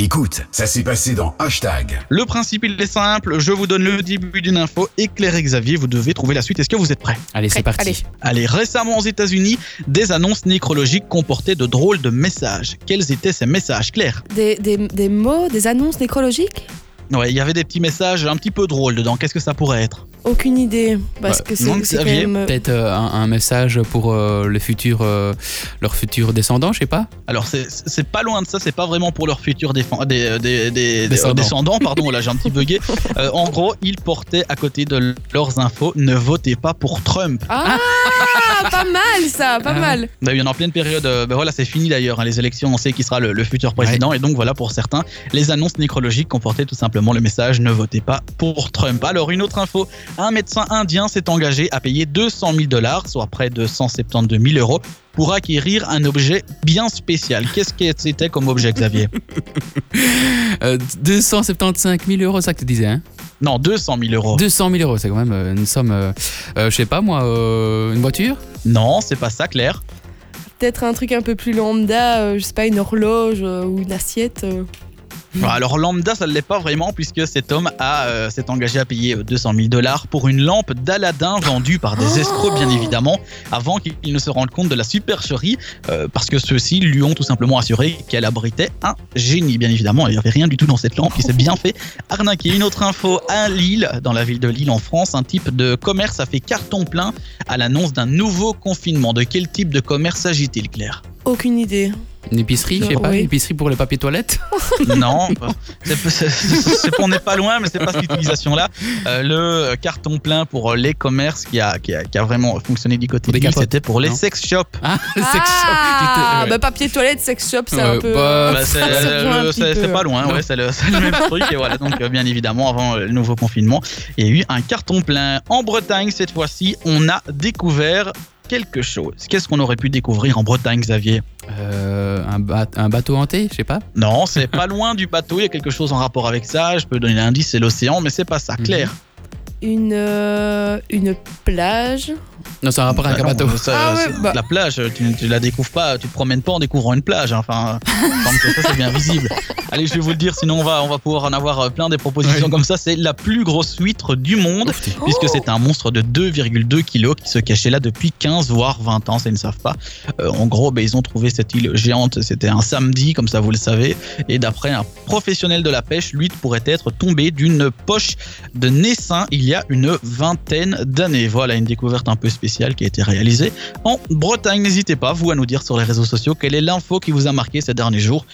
Écoute, ça s'est passé dans Hashtag. Le principe, il est simple. Je vous donne le début d'une info. Éclairez Xavier, vous devez trouver la suite. Est-ce que vous êtes prêts? Allez, c'est Prêt, parti. allez. Allez, récemment aux États-Unis, des annonces nécrologiques comportaient de drôles de messages. Quels étaient ces messages, Claire? Des, des, des mots, des annonces nécrologiques? Ouais, il y avait des petits messages un petit peu drôles dedans. Qu'est-ce que ça pourrait être? Aucune idée. Parce Ouais, que c'est non, c'est quand Xavier, même. euh, Peut-être euh, un, un message pour euh, le futur, euh, leurs futurs descendants, je sais pas. Alors, c'est- c'est pas loin de ça. C'est pas vraiment pour leurs futurs défend- des, des, des- des- Descendants. descendants. Pardon, là j'ai un petit bugué. Euh, en gros, ils portaient à côté de leurs infos ne votez pas pour Trump. Ah, pas mal ça, pas Ah. mal. Bah, il y en a en pleine période. euh, ben voilà, c'est fini d'ailleurs. hein, les élections, on sait qui sera le, le futur président. Et donc voilà, pour certains, les annonces nécrologiques comportaient tout simplement le message ne votez pas pour Trump. Alors une autre info un médecin indien s'est engagé à payer 200 000 dollars, soit près de 172 000 euros, pour acquérir un objet bien spécial. Qu'est-ce que c'était comme objet, Xavier? Euh, 275 000 euros, ça que tu disais, hein? Non, 200 000 euros. 200 000 euros, c'est quand même euh, une somme, euh, euh, je sais pas moi, euh, une voiture? Non, c'est pas ça, Claire. Peut-être un truc un peu plus lambda, euh, je sais pas, une horloge euh, ou une assiette. Euh. Bon, Alors lambda, ça ne l'est pas vraiment puisque cet homme a euh, s'est engagé à payer euh, 200 000 dollars pour une lampe d'Aladin vendue par des escrocs bien évidemment avant qu'il ne se rende compte de la supercherie euh, parce que ceux-ci lui ont tout simplement assuré qu'elle abritait un génie bien évidemment il n'y avait rien du tout dans cette lampe il s'est bien fait arnaquer une autre info à Lille dans la ville de Lille en France un type de commerce a fait carton plein à l'annonce d'un nouveau confinement de quel type de commerce s'agit-il Claire? Aucune idée. Une épicerie, je sais pas, Oui. une épicerie pour le papier toilette Non, c'est- c'est c'est- on n'est pas loin, mais c'est pas cette utilisation-là. Euh, le carton plein pour les commerces qui a, qui a, qui a vraiment fonctionné du côté des c'était pour les non sex shops. Ah, sex shop. Ah, bah papier toilette, sex shop, c'est Ouais, un peu. bah, euh, Bah, c'est rejoint un peu. c'est pas loin, ouais, c'est le, le même truc. Et voilà, donc euh, bien évidemment, avant le nouveau confinement, il y a eu un carton plein. En Bretagne, cette fois-ci, on a découvert quelque chose. Qu'est-ce qu'on aurait pu découvrir en Bretagne, Xavier? Euh, un, ba- un bateau hanté, je sais pas. Non, c'est pas loin du bateau. Il y a quelque chose en rapport avec ça. Je peux donner l'indice, c'est l'océan, mais c'est pas ça. Mhm. Claire. Une, euh, une plage. Non, c'est un rapport avec Bah un non, bateau. ça- Ah ouais, c'est- bah. La plage, tu, tu la découvres pas, tu te promènes pas en découvrant une plage. hein. Enfin, ça c'est bien visible. Allez, je vais vous le dire, sinon on va, on va pouvoir en avoir euh, plein des propositions Oui. comme ça. C'est la plus grosse huître du monde, Ouf, t'es- puisque Oh c'est un monstre de 2,2 kilos qui se cachait là depuis 15 voire 20 ans, ça ils ne savent pas. Euh, en gros, ben, ils ont trouvé cette île géante, c'était un samedi, comme ça vous le savez. Et d'après un professionnel de la pêche, l'huître pourrait être tombée d'une poche de naissin il y a une vingtaine d'années. Voilà une découverte un peu spéciale qui a été réalisée en Bretagne. N'hésitez pas, vous, à nous dire sur les réseaux sociaux quelle est l'info qui vous a marqué ces derniers jours.